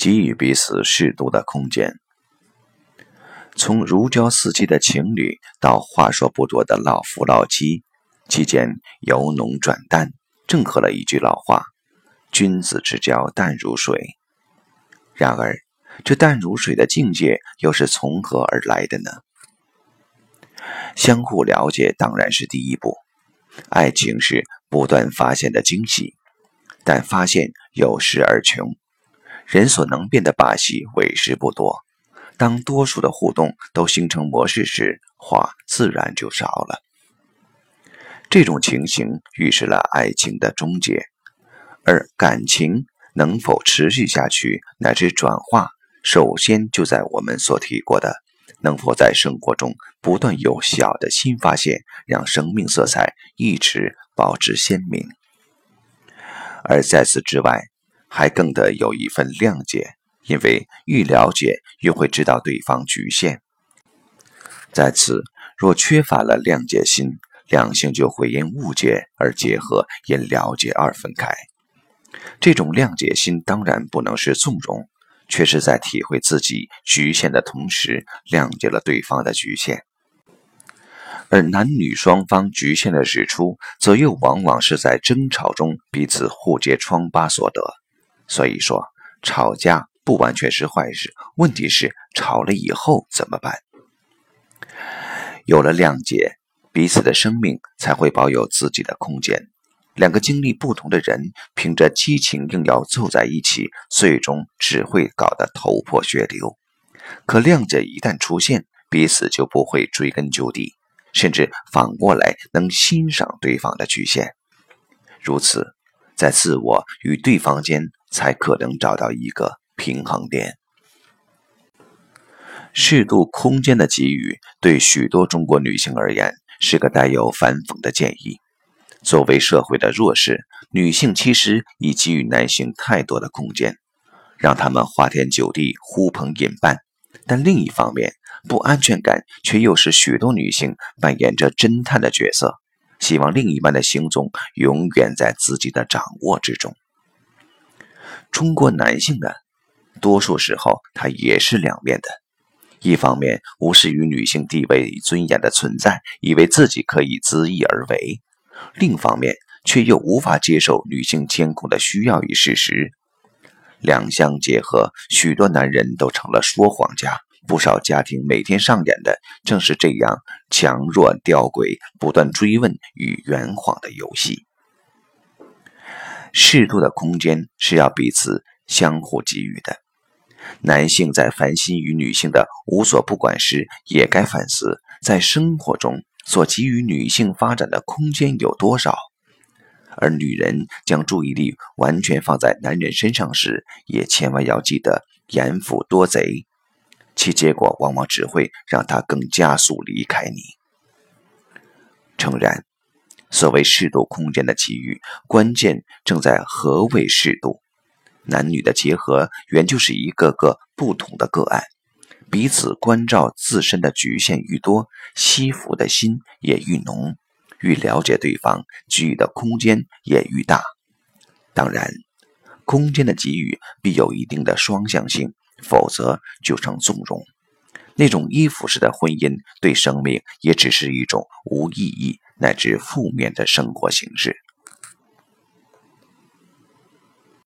给予彼此适度的空间。从如胶似漆的情侣到话说不多的老夫老妻，期间由浓转淡，正合了一句老话：“君子之交淡如水。”然而，这淡如水的境界又是从何而来的呢？相互了解当然是第一步，爱情是不断发现的惊喜，但发现有时而穷，人所能变的把戏为时不多。当多数的互动都形成模式时，话自然就少了。这种情形预示了爱情的终结，而感情能否持续下去乃至转化，首先就在我们所提过的。能否在生活中不断有小的新发现，让生命色彩一直保持鲜明？而在此之外，还更得有一份谅解，因为愈了解，愈会知道对方局限。在此，若缺乏了谅解心，两性就会因误解而结合，因了解而分开。这种谅解心当然不能是纵容。却是在体会自己局限的同时，谅解了对方的局限。而男女双方局限的指出，则又往往是在争吵中彼此互揭疮疤所得。所以说，吵架不完全是坏事，问题是吵了以后怎么办？有了谅解，彼此的生命才会保有自己的空间。两个经历不同的人，凭着激情硬要凑在一起，最终只会搞得头破血流。可谅解一旦出现，彼此就不会追根究底，甚至反过来能欣赏对方的局限。如此，在自我与对方间才可能找到一个平衡点。适度空间的给予，对许多中国女性而言，是个带有反讽的建议。作为社会的弱势，女性其实已给予男性太多的空间，让他们花天酒地、呼朋引伴。但另一方面，不安全感却又使许多女性扮演着侦探的角色，希望另一半的行踪永远在自己的掌握之中。中国男性呢，多数时候他也是两面的，一方面无视于女性地位与尊严的存在，以为自己可以恣意而为。另一方面，却又无法接受女性监控的需要与事实，两相结合，许多男人都成了说谎家。不少家庭每天上演的正是这样强弱吊诡、不断追问与圆谎的游戏。适度的空间是要彼此相互给予的。男性在烦心于女性的无所不管时，也该反思在生活中。所给予女性发展的空间有多少？而女人将注意力完全放在男人身上时，也千万要记得严父多贼，其结果往往只会让他更加速离开你。诚然，所谓适度空间的给予，关键正在何谓适度。男女的结合，原就是一个个不同的个案。彼此关照自身的局限愈多，惜福的心也愈浓，愈了解对方，给予的空间也愈大。当然，空间的给予必有一定的双向性，否则就成纵容。那种依附式的婚姻，对生命也只是一种无意义乃至负面的生活形式。